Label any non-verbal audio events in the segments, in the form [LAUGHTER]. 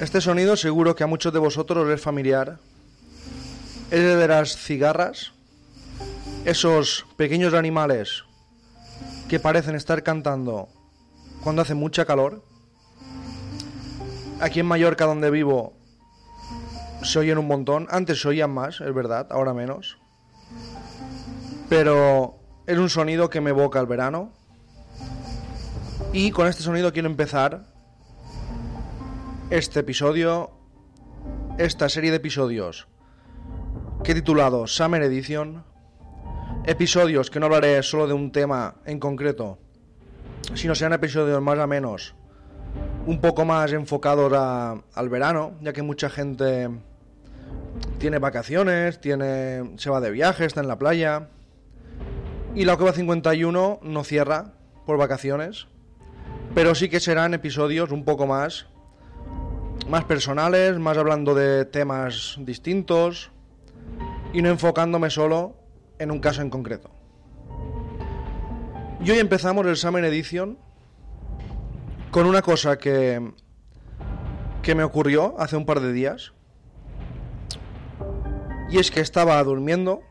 Este sonido seguro que a muchos de vosotros os es familiar. Es el de las cigarras. Esos pequeños animales que parecen estar cantando cuando hace mucha calor. Aquí en Mallorca, donde vivo, se oyen un montón. Antes se oían más, es verdad, ahora menos. Pero es un sonido que me evoca el verano. Y con este sonido quiero empezar este episodio, esta serie de episodios que he titulado Summer Edition. Episodios que no hablaré solo de un tema en concreto, sino sean episodios más o menos un poco más enfocados a- al verano, ya que mucha gente tiene vacaciones, tiene, se va de viaje, está en la playa. Y la Cueva 51 no cierra por vacaciones, pero sí que serán episodios un poco más más personales, más hablando de temas distintos y no enfocándome solo en un caso en concreto. Y hoy empezamos el Summer Edition con una cosa que, que me ocurrió hace un par de días. Y es que estaba durmiendo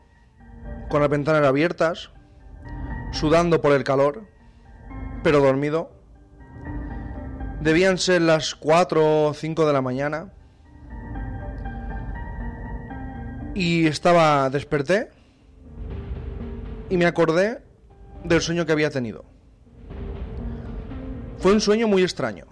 con las ventanas abiertas, sudando por el calor, pero dormido. Debían ser las 4 o 5 de la mañana. Y estaba, desperté y me acordé del sueño que había tenido. Fue un sueño muy extraño.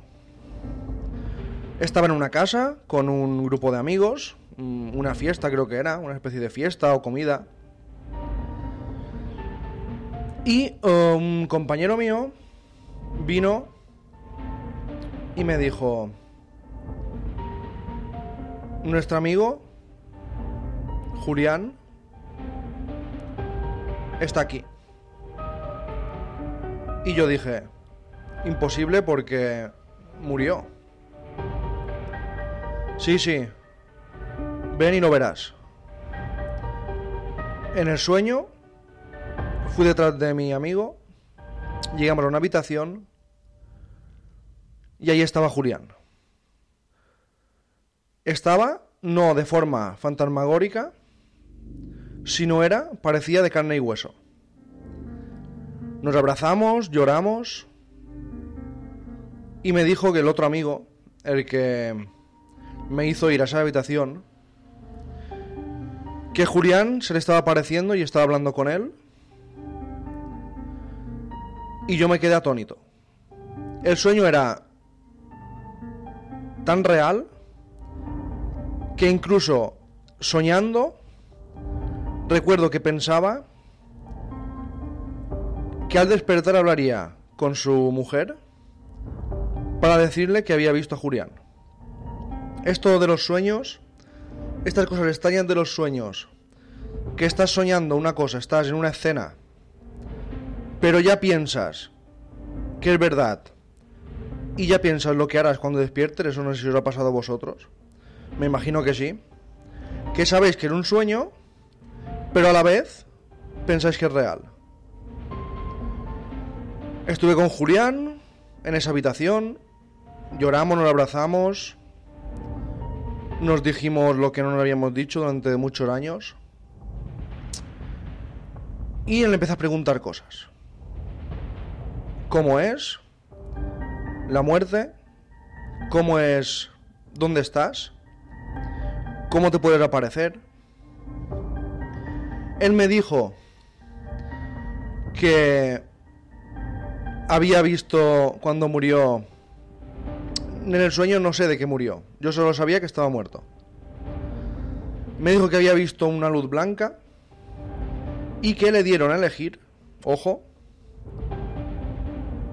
Estaba en una casa con un grupo de amigos, mm, una fiesta creo que era, una especie de fiesta o comida. Y eh, un compañero mío vino y me dijo, nuestro amigo Julián está aquí. Y yo dije, imposible porque murió. Sí, sí, ven y lo verás. En el sueño fui detrás de mi amigo, llegamos a una habitación y ahí estaba Julián. Estaba no de forma fantasmagórica, sino era, parecía de carne y hueso. Nos abrazamos, lloramos y me dijo que el otro amigo, el que me hizo ir a esa habitación, que Julián se le estaba apareciendo y estaba hablando con él y yo me quedé atónito. El sueño era tan real que incluso soñando recuerdo que pensaba que al despertar hablaría con su mujer para decirle que había visto a Julián. Esto de los sueños, estas cosas extrañas de los sueños, que estás soñando una cosa, estás en una escena, pero ya piensas que es verdad y ya piensas lo que harás cuando despiertes, eso no sé si os ha pasado a vosotros. me imagino que sí, que sabéis que era un sueño, pero a la vez pensáis que es real. Estuve con Julián en esa habitación, lloramos, nos abrazamos, nos dijimos lo que no nos habíamos dicho durante muchos años. Y él empieza a preguntar cosas. ¿Cómo es? ¿La muerte? ¿Cómo es? ¿Dónde estás? ¿Cómo te puedes aparecer? Él me dijo que había visto cuando murió en el sueño no sé de qué murió. Yo solo sabía que estaba muerto. Me dijo que había visto una luz blanca y que le dieron a elegir, ojo,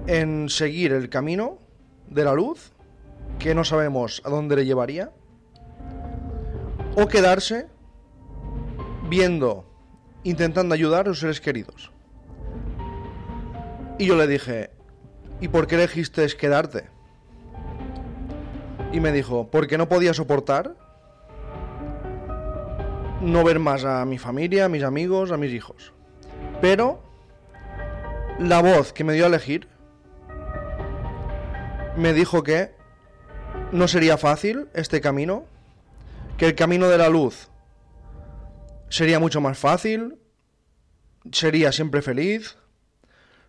en seguir el camino de la luz, que no sabemos a dónde le llevaría, o quedarse viendo, intentando ayudar a sus seres queridos. Y yo le dije, ¿y por qué elegiste quedarte? y me dijo, porque no podía soportar no ver más a mi familia, a mis amigos, a mis hijos. Pero la voz que me dio a elegir me dijo que no sería fácil este camino, que el camino de la luz sería mucho más fácil, sería siempre feliz,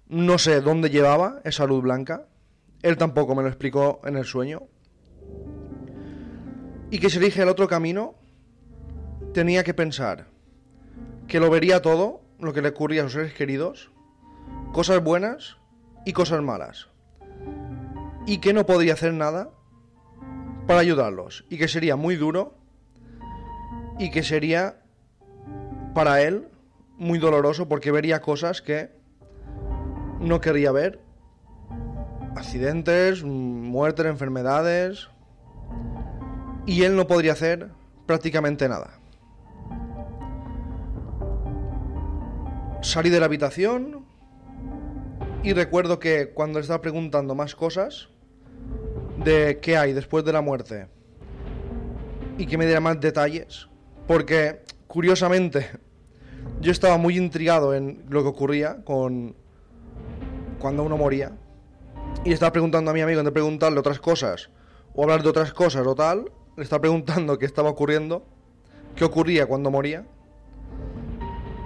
no sé dónde llevaba esa luz blanca, él tampoco me lo explicó en el sueño, y que si elige el otro camino, tenía que pensar que lo vería todo, lo que le ocurría a sus seres queridos, cosas buenas y cosas malas, y que no podría hacer nada para ayudarlos, y que sería muy duro, y que sería para él muy doloroso porque vería cosas que no quería ver, accidentes, muertes, enfermedades, y él no podría hacer prácticamente nada. Salí de la habitación y recuerdo que cuando estaba preguntando más cosas de qué hay después de la muerte y que me diera más detalles, porque curiosamente [LAUGHS] yo estaba muy intrigado en lo que ocurría con cuando uno moría y estaba preguntando a mi amigo de preguntarle otras cosas o hablar de otras cosas o tal le está preguntando qué estaba ocurriendo, qué ocurría cuando moría.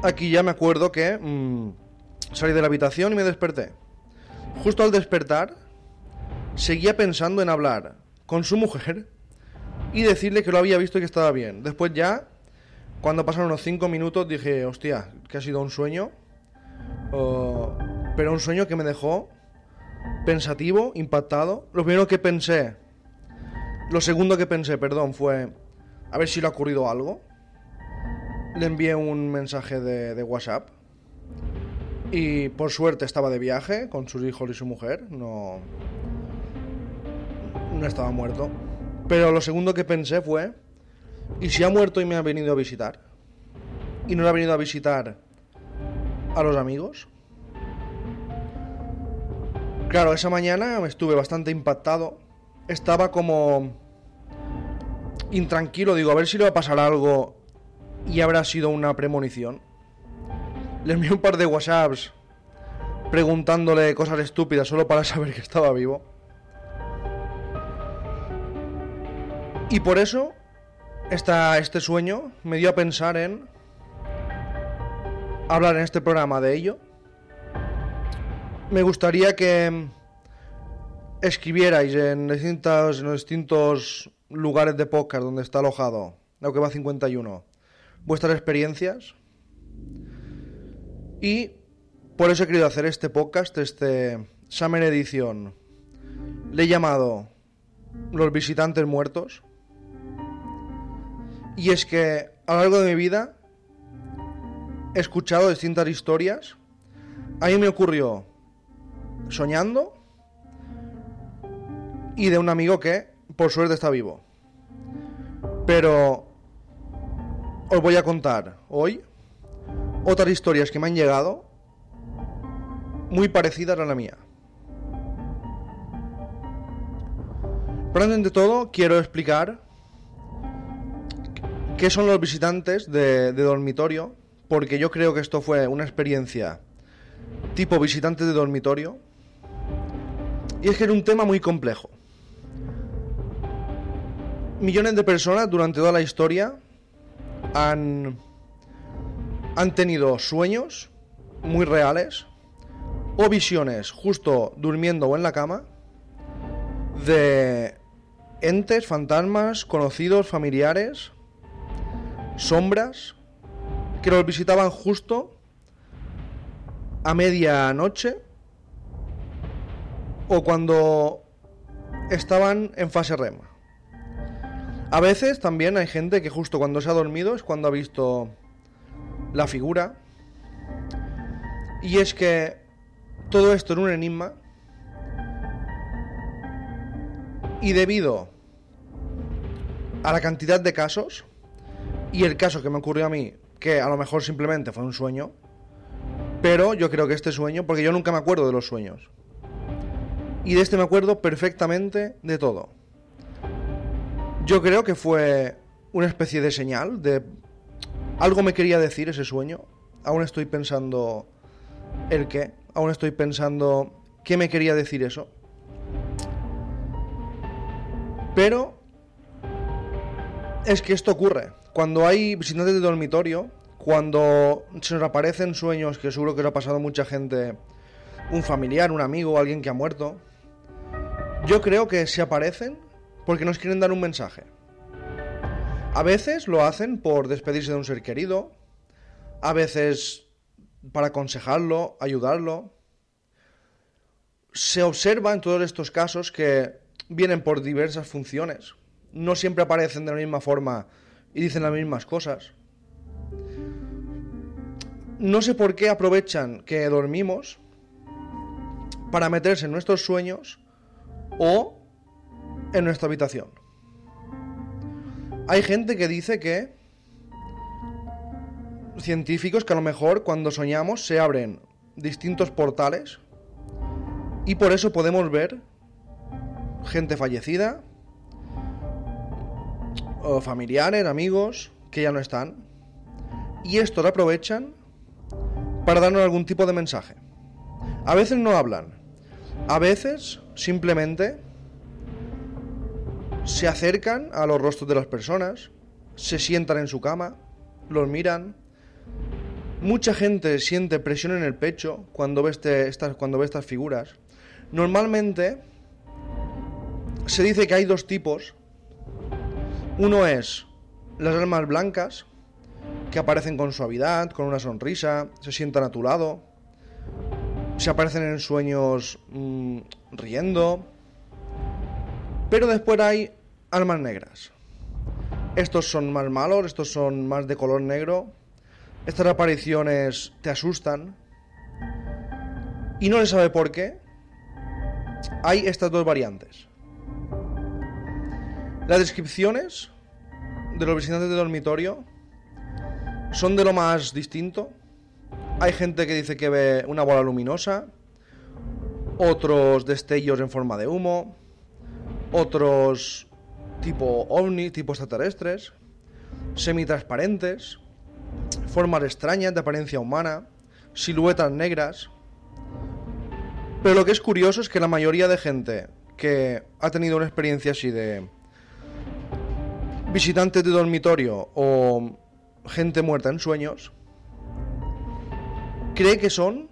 Aquí ya me acuerdo que mm, salí de la habitación y me desperté. Justo al despertar, seguía pensando en hablar con su mujer y decirle que lo había visto y que estaba bien. Después ya, cuando pasaron unos cinco minutos, dije, hostia, que ha sido un sueño. pero un sueño que me dejó pensativo, impactado. Lo primero que pensé lo segundo que pensé, perdón, fue a ver si le ha ocurrido algo. Le envié un mensaje de, WhatsApp. Y por suerte estaba de viaje con sus hijos y su mujer. No. No estaba muerto. Pero lo segundo que pensé fue. ¿Y si ha muerto y me ha venido a visitar? ¿Y no le ha venido a visitar a los amigos? Claro, esa mañana estuve bastante impactado. Estaba como intranquilo, digo, a ver si le va a pasar algo y habrá sido una premonición. Le envié un par de WhatsApps preguntándole cosas estúpidas solo para [LAUGHS] saber que estaba vivo. Y por eso este sueño me dio a pensar en hablar en este programa de ello. Me gustaría que escribierais en en distintos lugares de podcast donde está alojado lo que va 51, vuestras experiencias. Y por eso he querido hacer este podcast, este Summer Edition. Le he llamado Los visitantes muertos. Y es que a lo largo de mi vida he escuchado distintas historias. A mí me ocurrió soñando y de un amigo que por suerte está vivo. Pero os voy a contar hoy otras historias que me han llegado muy parecidas a la mía. Pero antes de todo, quiero explicar ¿Qué son los visitantes de, dormitorio? Porque yo creo que esto fue una experiencia tipo visitante de dormitorio. Y es que era un tema muy complejo. Millones de personas durante toda la historia han, han tenido sueños muy reales o visiones justo durmiendo o en la cama de entes, fantasmas, conocidos, familiares, sombras que los visitaban justo a medianoche o cuando estaban en fase REM. A veces también hay gente que justo cuando se ha dormido es cuando ha visto la figura. Y es que todo esto era un enigma. Y debido a la cantidad de casos, y el caso que me ocurrió a mí, que a lo mejor simplemente fue un sueño, pero yo creo que este sueño, porque yo nunca me acuerdo de los sueños, y de este me acuerdo perfectamente de todo. Yo creo que fue una especie de señal, de algo me quería decir ese sueño. Aún estoy pensando el qué, aún estoy pensando qué me quería decir eso. Pero es que esto ocurre. Cuando hay visitantes de dormitorio, cuando se nos aparecen sueños que seguro que lo ha pasado mucha gente, un familiar, un amigo, alguien que ha muerto, yo creo que se aparecen porque nos quieren dar un mensaje. A veces lo hacen por despedirse de un ser querido, a veces para aconsejarlo, ayudarlo. Se observa en todos estos casos que vienen por diversas funciones. No siempre aparecen de la misma forma y dicen las mismas cosas. No sé por qué aprovechan que dormimos para meterse en nuestros sueños o en nuestra habitación. Hay gente que dice que científicos que a lo mejor cuando soñamos se abren distintos portales y por eso podemos ver gente fallecida o familiares, amigos que ya no están y esto lo aprovechan para darnos algún tipo de mensaje. A veces no hablan, a veces simplemente se acercan a los rostros de las personas, se sientan en su cama, los miran. Mucha gente siente presión en el pecho cuando ve, este- estas, cuando ve estas figuras. Normalmente se dice que hay dos tipos. Uno es las almas blancas, que aparecen con suavidad, con una sonrisa, se sientan a tu lado, se aparecen en sueños mm, riendo. Pero después hay almas negras. Estos son más malos, estos son más de color negro. Estas apariciones te asustan. Y no se sabe por qué. Hay estas dos variantes. Las descripciones de los visitantes de dormitorio son de lo más distinto. Hay gente que dice que ve una bola luminosa, otros destellos en forma de humo, otros tipo ovni, tipo extraterrestres, semitransparentes, formas extrañas de apariencia humana, siluetas negras. Pero lo que es curioso es que la mayoría de gente que ha tenido una experiencia así de visitantes de dormitorio o gente muerta en sueños, cree que son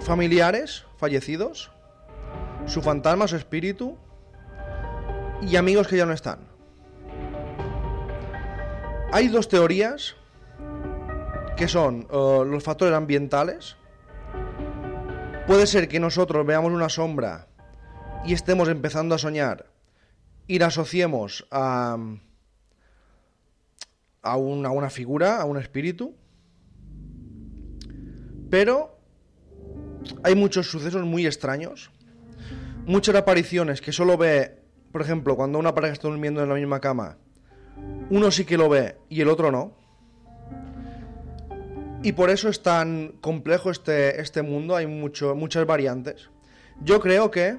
familiares fallecidos, su fantasma, su espíritu y amigos que ya no están. Hay dos teorías que son eh, los factores ambientales. Puede ser que nosotros veamos una sombra y estemos empezando a soñar y la asociemos a, a, un- a una figura, a un espíritu. Pero hay muchos sucesos muy extraños. Muchas apariciones que solo ve, por ejemplo, cuando una pareja está durmiendo en la misma cama, uno sí que lo ve y el otro no. Y por eso es tan complejo este, este mundo, hay muchas variantes. Yo creo que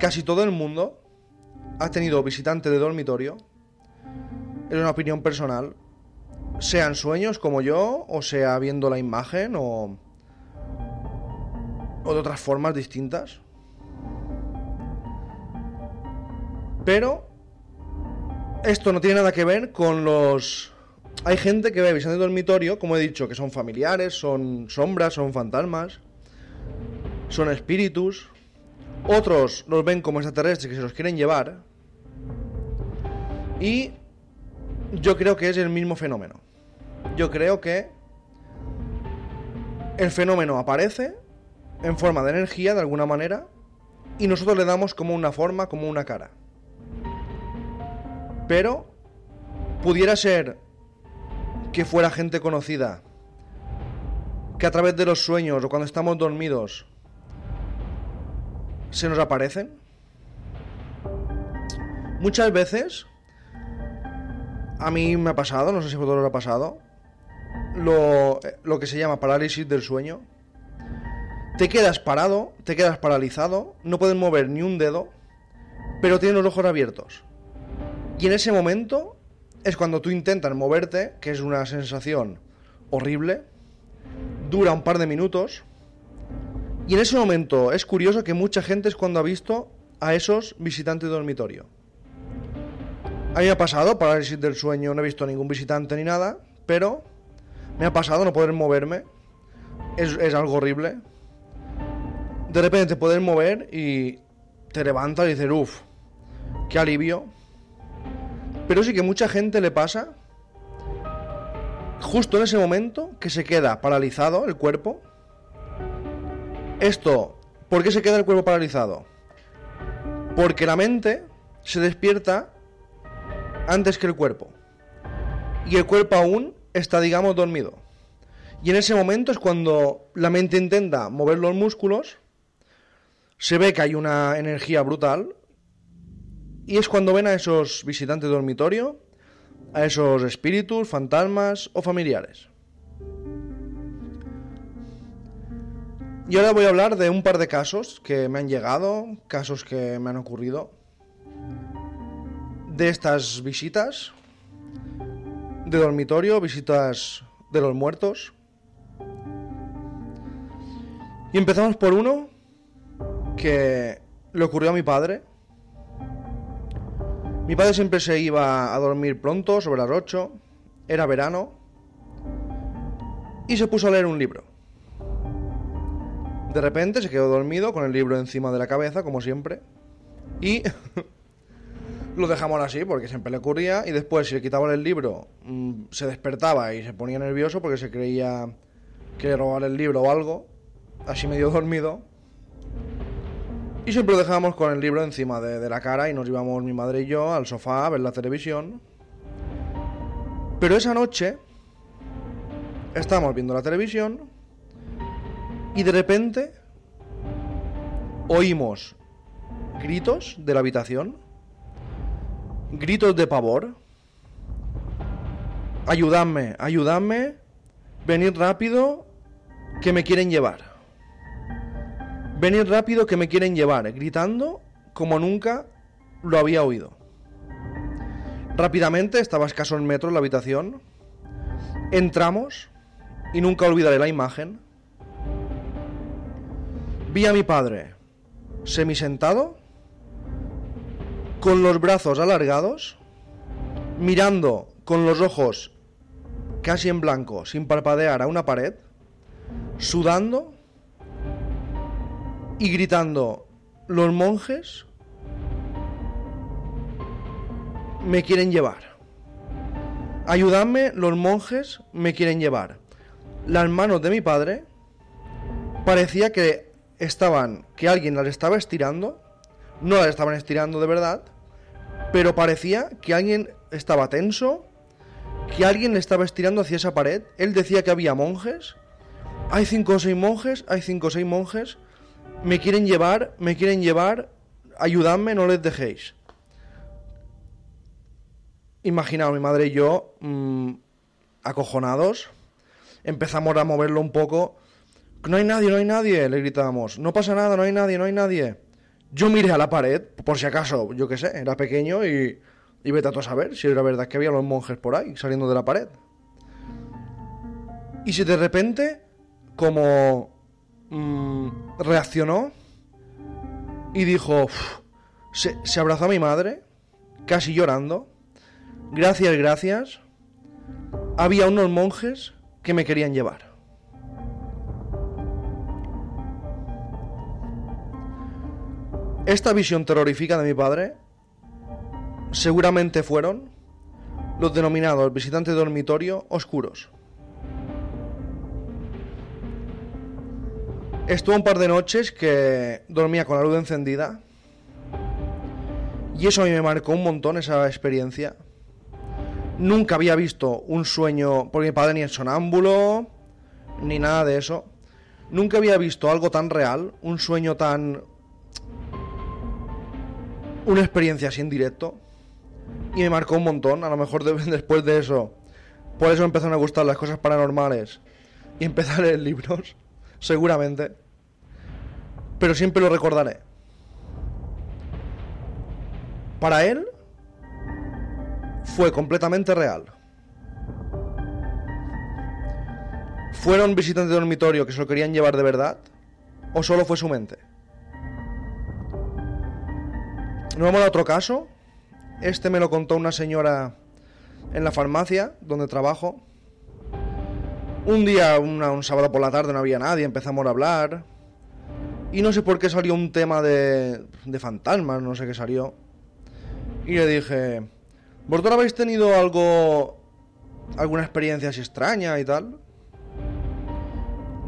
casi todo el mundo ha tenido visitante de dormitorio. Es una opinión personal, sean sueños como yo, o sea viendo la imagen, o, o de otras formas distintas. Pero esto no tiene nada que ver con los... Hay gente que ve visión de dormitorio, como he dicho, que son familiares, son sombras, son fantasmas, son espíritus. Otros los ven como extraterrestres que se los quieren llevar. Y yo creo que es el mismo fenómeno. Yo creo que el fenómeno aparece en forma de energía de alguna manera y nosotros le damos como una forma, como una cara. Pero pudiera ser que fuera gente conocida, que a través de los sueños o cuando estamos dormidos se nos aparecen. Muchas veces, a mí me ha pasado, no sé si a vosotros os ha pasado, lo, lo que se llama parálisis del sueño. Te quedas parado, te quedas paralizado, no puedes mover ni un dedo, pero tienes los ojos abiertos. Y en ese momento es cuando tú intentas moverte, que es una sensación horrible, dura un par de minutos, y en ese momento es curioso que mucha gente es cuando ha visto a esos visitantes de dormitorio. A mí me ha pasado, parálisis del sueño, no he visto ningún visitante ni nada, pero me ha pasado no poder moverme. Es, es algo horrible. De repente te puedes mover y te levantas y dices, uff, qué alivio. Pero sí que mucha gente le pasa justo en ese momento que se queda paralizado el cuerpo. Esto, ¿por qué se queda el cuerpo paralizado? Porque la mente se despierta antes que el cuerpo. Y el cuerpo aún está, digamos, dormido. Y en ese momento es cuando la mente intenta mover los músculos, se ve que hay una energía brutal, y es cuando ven a esos visitantes de dormitorio, a esos espíritus, fantasmas o familiares. Y ahora voy a hablar de un par de casos que me han llegado, casos que me han ocurrido, de estas visitas de dormitorio, visitas de los muertos. Y empezamos por uno que le ocurrió a mi padre. Mi padre siempre se iba a dormir pronto, sobre las 8. Era verano. Y se puso a leer un libro. De repente se quedó dormido con el libro encima de la cabeza, como siempre. Y [LAUGHS] lo dejamos así porque siempre le ocurría. Y después, si le quitaban el libro, mm, se despertaba y se ponía nervioso porque se creía que robaban el libro o algo. Así medio [LAUGHS] dormido. Y siempre lo dejábamos con el libro encima de, de la cara y nos íbamos mi madre y yo al sofá a ver la televisión. Pero esa noche estábamos viendo la televisión y de repente oímos gritos de la habitación, gritos de pavor. Ayudadme, ayudadme, venid rápido, que me quieren llevar. Venid rápido que me quieren llevar, gritando como nunca lo había oído. Rápidamente, estaba a escaso en metro en la habitación. Entramos y nunca olvidaré la imagen. Vi a mi padre semisentado, con los brazos alargados, mirando con los ojos casi en blanco, sin parpadear a una pared, sudando y gritando, los monjes me quieren llevar. Ayudadme, los monjes me quieren llevar. Las manos de mi padre parecía que estaban, que alguien las estaba estirando, no las estaban estirando de verdad, pero parecía que alguien estaba tenso, que alguien le estaba estirando hacia esa pared. Él decía que había monjes. Hay cinco o seis monjes, hay cinco o seis monjes. Me quieren llevar, me quieren llevar. Ayudadme, no les dejéis. Imaginaos, mi madre y yo, mm, acojonados, empezamos a moverlo un poco. No hay nadie, no hay nadie, le gritábamos. No pasa nada, no hay nadie, no hay nadie. Yo miré a la pared, por si acaso, yo qué sé, era pequeño y Y vete a a saber si era verdad que había los monjes por ahí saliendo de la pared. Y si de repente, como mm, reaccionó y dijo, se abrazó a mi madre, casi llorando, gracias, gracias, había unos monjes que me querían llevar. Esta visión terrorífica de mi padre seguramente fueron los denominados visitantes de dormitorio oscuros. Estuvo un par de noches que dormía con la luz encendida y eso a mí me marcó un montón esa experiencia. Nunca había visto un sueño, porque mi padre ni es sonámbulo, ni nada de eso. Nunca había visto algo tan real, un sueño tan... Una experiencia así en directo. Y me marcó un montón, a lo mejor de- [LAUGHS] después de eso. Por eso me empezaron a gustar las cosas paranormales. Y empecé a leer libros, [LAUGHS] seguramente. Pero siempre lo recordaré. Para él, fue completamente real. ¿Fueron visitantes de dormitorio que se lo querían llevar de verdad? ¿O solo fue su mente? Nos vamos a otro caso. Este me lo contó una señora en la farmacia donde trabajo. Un día, un sábado por la tarde, no había nadie, empezamos a hablar. Y no sé por qué salió un tema de, de fantasmas, no sé qué salió. Y le dije, ¿vosotros habéis tenido algo, alguna experiencia así extraña y tal?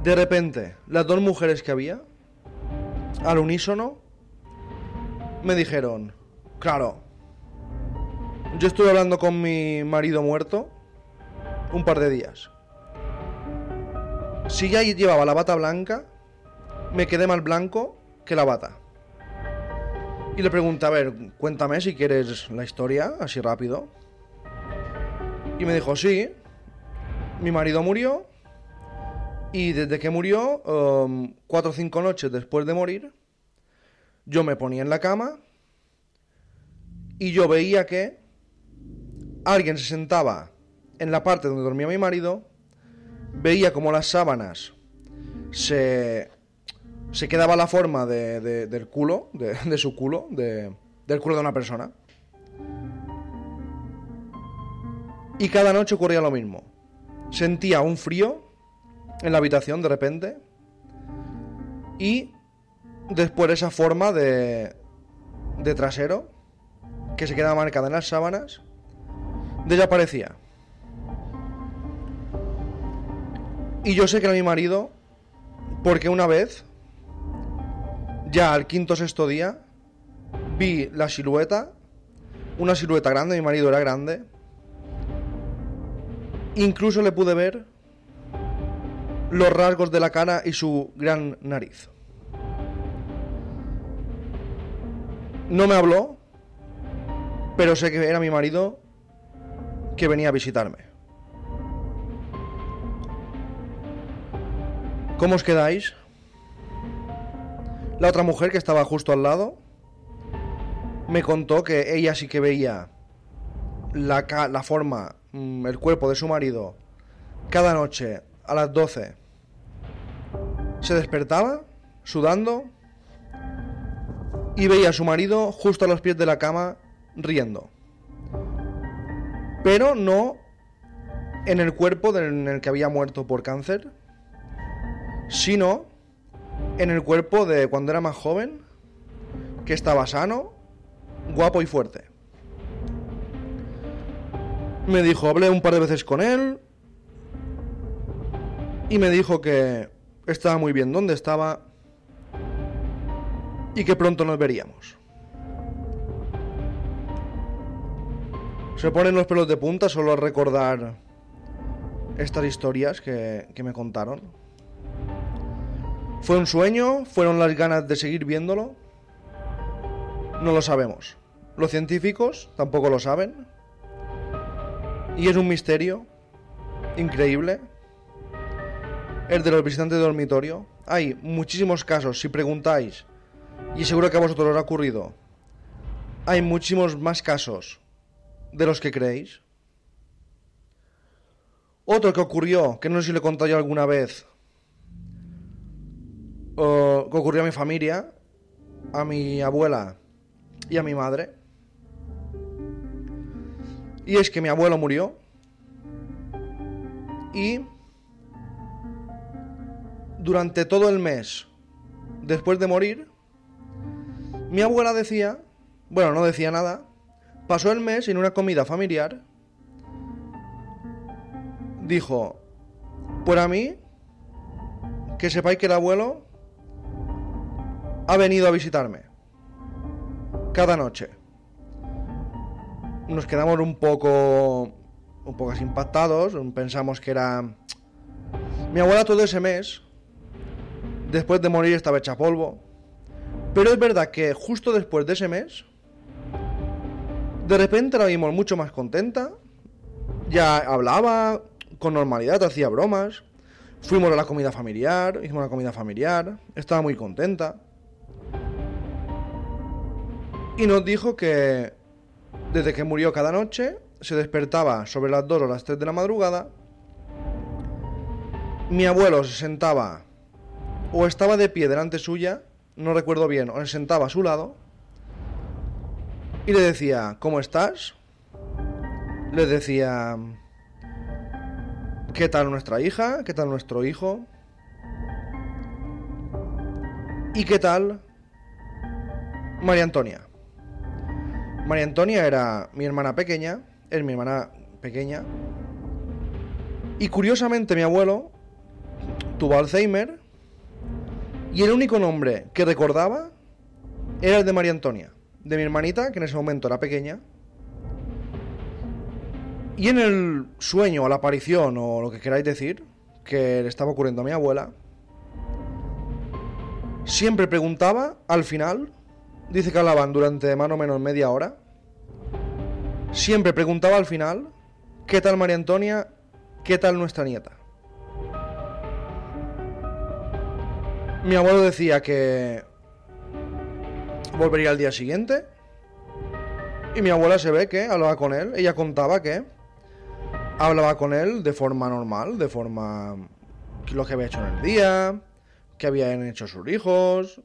De repente, las dos mujeres que había, al unísono, me dijeron, claro, yo estuve hablando con mi marido muerto un par de días. Si ya llevaba la bata blanca, me quedé más blanco que la bata. Y le pregunté, a ver, cuéntame si quieres la historia, así rápido. Y me dijo, sí, mi marido murió. Y desde que murió, um, cuatro o cinco noches después de morir, yo me ponía en la cama y yo veía que alguien se sentaba en la parte donde dormía mi marido, veía como las sábanas se, se quedaba la forma de- de- del culo, de, de su culo, de- del culo de una persona. Y cada noche ocurría lo mismo. Sentía un frío en la habitación de repente y después esa forma de, de trasero que se quedaba marcada en las sábanas desaparecía. Y yo sé que era mi marido porque una vez, ya al quinto o sexto día, vi la silueta, una silueta grande, mi marido era grande, incluso le pude ver los rasgos de la cara y su gran nariz. No me habló, pero sé que era mi marido que venía a visitarme. ¿Cómo os quedáis? La otra mujer que estaba justo al lado me contó que ella sí que veía la, la forma, mm, el cuerpo de su marido cada noche a las 12. Se despertaba, sudando, y veía a su marido justo a los pies de la cama riendo. Pero no en el cuerpo en el que había muerto por cáncer, sino en el cuerpo de cuando era más joven, que estaba sano, guapo y fuerte. Me dijo, hablé un par de veces con él y me dijo que estaba muy bien donde estaba y que pronto nos veríamos. Se ponen los pelos de punta solo al recordar estas historias que, que me contaron. ¿Fue un sueño? ¿Fueron las ganas de seguir viéndolo? No lo sabemos. Los científicos tampoco lo saben. Y es un misterio increíble. El de los visitantes de dormitorio. Hay muchísimos casos, si preguntáis, y seguro que a vosotros os ha ocurrido. Hay muchísimos más casos de los que creéis. Otro que ocurrió, que no sé si le he contado yo alguna vez, que ocurrió a mi familia, a mi abuela y a mi madre. Y es que mi abuelo murió y durante todo el mes después de morir, mi abuela decía, bueno, no decía nada, pasó el mes en una comida familiar, dijo, por a mí, que sepáis que el abuelo ha venido a visitarme cada noche. Nos quedamos un poco un poco impactados, pensamos que era mi abuela todo ese mes después de morir estaba hecha polvo. Pero es verdad que justo después de ese mes de repente la vimos mucho más contenta. Ya hablaba con normalidad, hacía bromas. Fuimos a la comida familiar, hicimos una comida familiar, estaba muy contenta. Y nos dijo que desde que murió cada noche se despertaba sobre las 2 o las 3 de la madrugada. Mi abuelo se sentaba o estaba de pie delante suya, no recuerdo bien, o se sentaba a su lado y le decía, ¿cómo estás? Le decía, ¿qué tal nuestra hija? ¿Qué tal nuestro hijo? ¿Y qué tal María Antonia? María Antonia era mi hermana pequeña, es mi hermana pequeña. Y curiosamente mi abuelo tuvo Alzheimer y el único nombre que recordaba era el de María Antonia, de mi hermanita, que en ese momento era pequeña. Y en el sueño o la aparición o lo que queráis decir, que le estaba ocurriendo a mi abuela, siempre preguntaba al final Dice que hablaban durante más o menos media hora. Siempre preguntaba al final, ¿qué tal María Antonia? ¿Qué tal nuestra nieta? Mi abuelo decía que volvería al día siguiente. Y mi abuela se ve que hablaba con él. Ella contaba que hablaba con él de forma normal, de forma lo que había hecho en el día, que habían hecho sus hijos.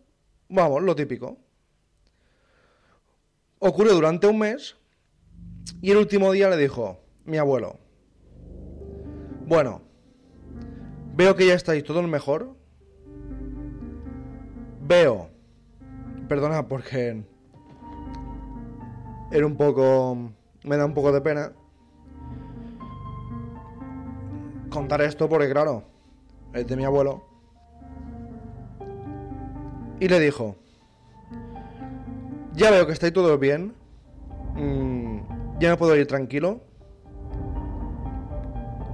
Vamos, lo típico ocurrió durante un mes y el último día le dijo mi abuelo, bueno, veo que ya estáis todo mejor, veo, perdona porque era un poco, me da un poco de pena contar esto porque claro, es de mi abuelo. Y le dijo, ya veo que estáis todo bien. Mm, ya me puedo ir tranquilo.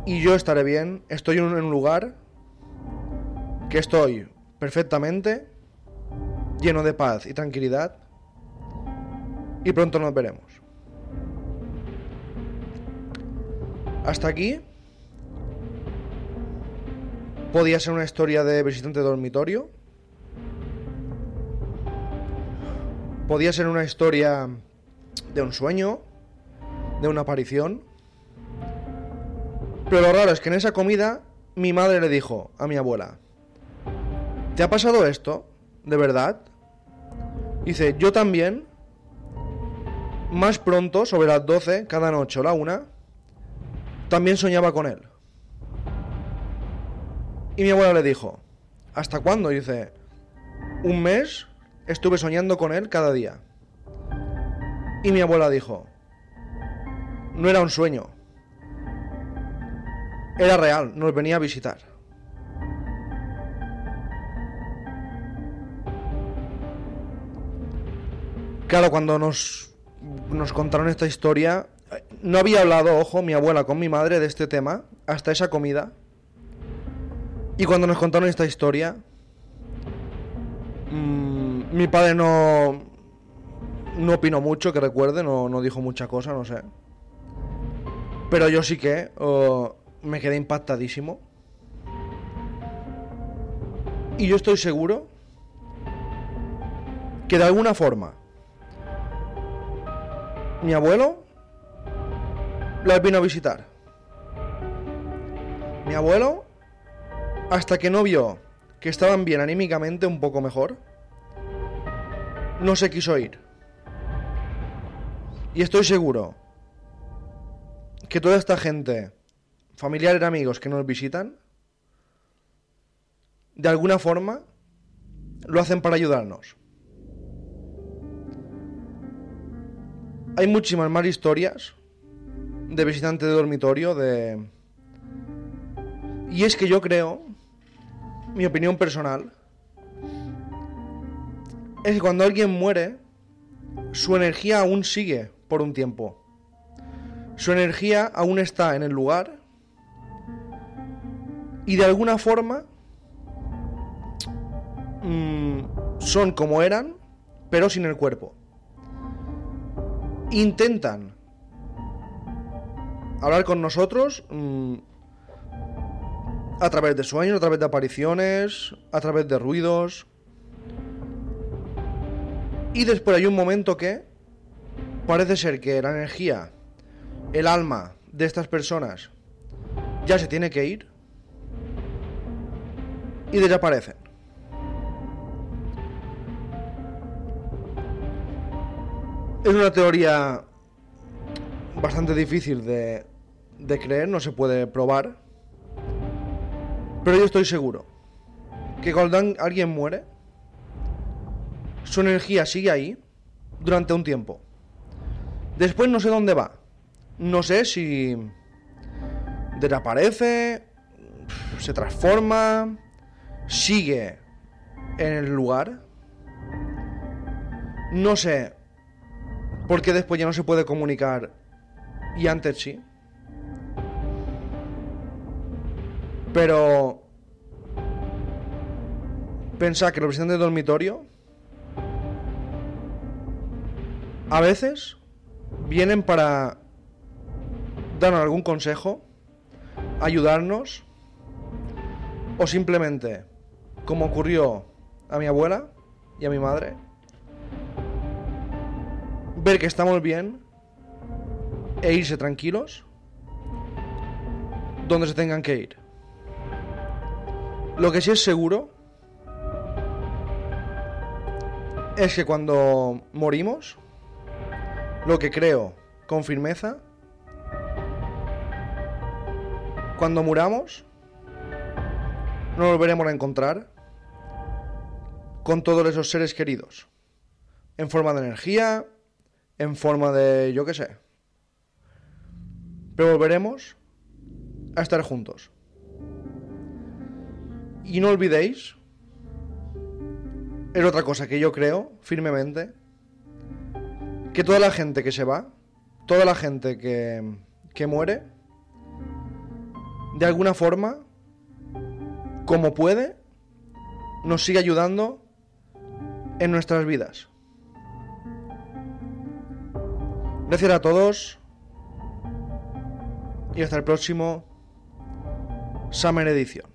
Y yo estaré bien. Estoy en un lugar que estoy perfectamente lleno de paz y tranquilidad. Y pronto nos veremos. Hasta aquí podía ser una historia de visitante de dormitorio Podía ser una historia de un sueño, de una aparición. Pero lo raro es que en esa comida mi madre le dijo a mi abuela, ¿te ha pasado esto? ¿De verdad? Dice, yo también, más pronto, sobre las 12, cada noche o la una, también soñaba con él. Y mi abuela le dijo, ¿hasta cuándo? dice, un mes Estuve soñando con él cada día. Y mi abuela dijo, no era un sueño, era real, nos venía a visitar. Claro, cuando nos, nos contaron esta historia, no había hablado, ojo, mi abuela con mi madre de este tema hasta esa comida. Y cuando nos contaron esta historia, mi padre no. No opinó mucho, que recuerde, no, no dijo mucha cosa, no sé. Pero yo sí que me quedé impactadísimo. Y yo estoy seguro que de alguna forma mi abuelo las vino a visitar. Mi abuelo, hasta que no vio que estaban bien anímicamente, un poco mejor, no se quiso ir. Y estoy seguro que toda esta gente, familiares amigos que nos visitan, de alguna forma lo hacen para ayudarnos. Hay muchísimas más historias de visitantes de dormitorio, de... Y es que yo creo, mi opinión personal, es que cuando alguien muere, su energía aún sigue por un tiempo. Su energía aún está en el lugar y de alguna forma mm, son como eran, pero sin el cuerpo. Intentan hablar con nosotros mm, a través de sueños, a través de apariciones, a través de ruidos. Y después hay un momento que parece ser que la energía, el alma de estas personas ya se tiene que ir y desaparecen. Es una teoría bastante difícil de, creer, no se puede probar. Pero yo estoy seguro que cuando alguien muere, su energía sigue ahí durante un tiempo. Después no sé dónde va. No sé si desaparece, se transforma, sigue en el lugar. No sé por qué después ya no se puede comunicar y antes sí. Pero pensar que los representantes de dormitorio a veces vienen para darnos algún consejo, ayudarnos o simplemente, como ocurrió a mi abuela y a mi madre, ver que estamos bien e irse tranquilos donde se tengan que ir. Lo que sí es seguro es que cuando morimos, lo que creo con firmeza, cuando muramos, nos volveremos a encontrar con todos esos seres queridos, en forma de energía, en forma de yo qué sé. Pero volveremos a estar juntos. Y no olvidéis, es otra cosa que yo creo firmemente, que toda la gente que se va, toda la gente que, que muere, de alguna forma, como puede, nos sigue ayudando en nuestras vidas. Gracias a todos y hasta el próximo Summer Edition.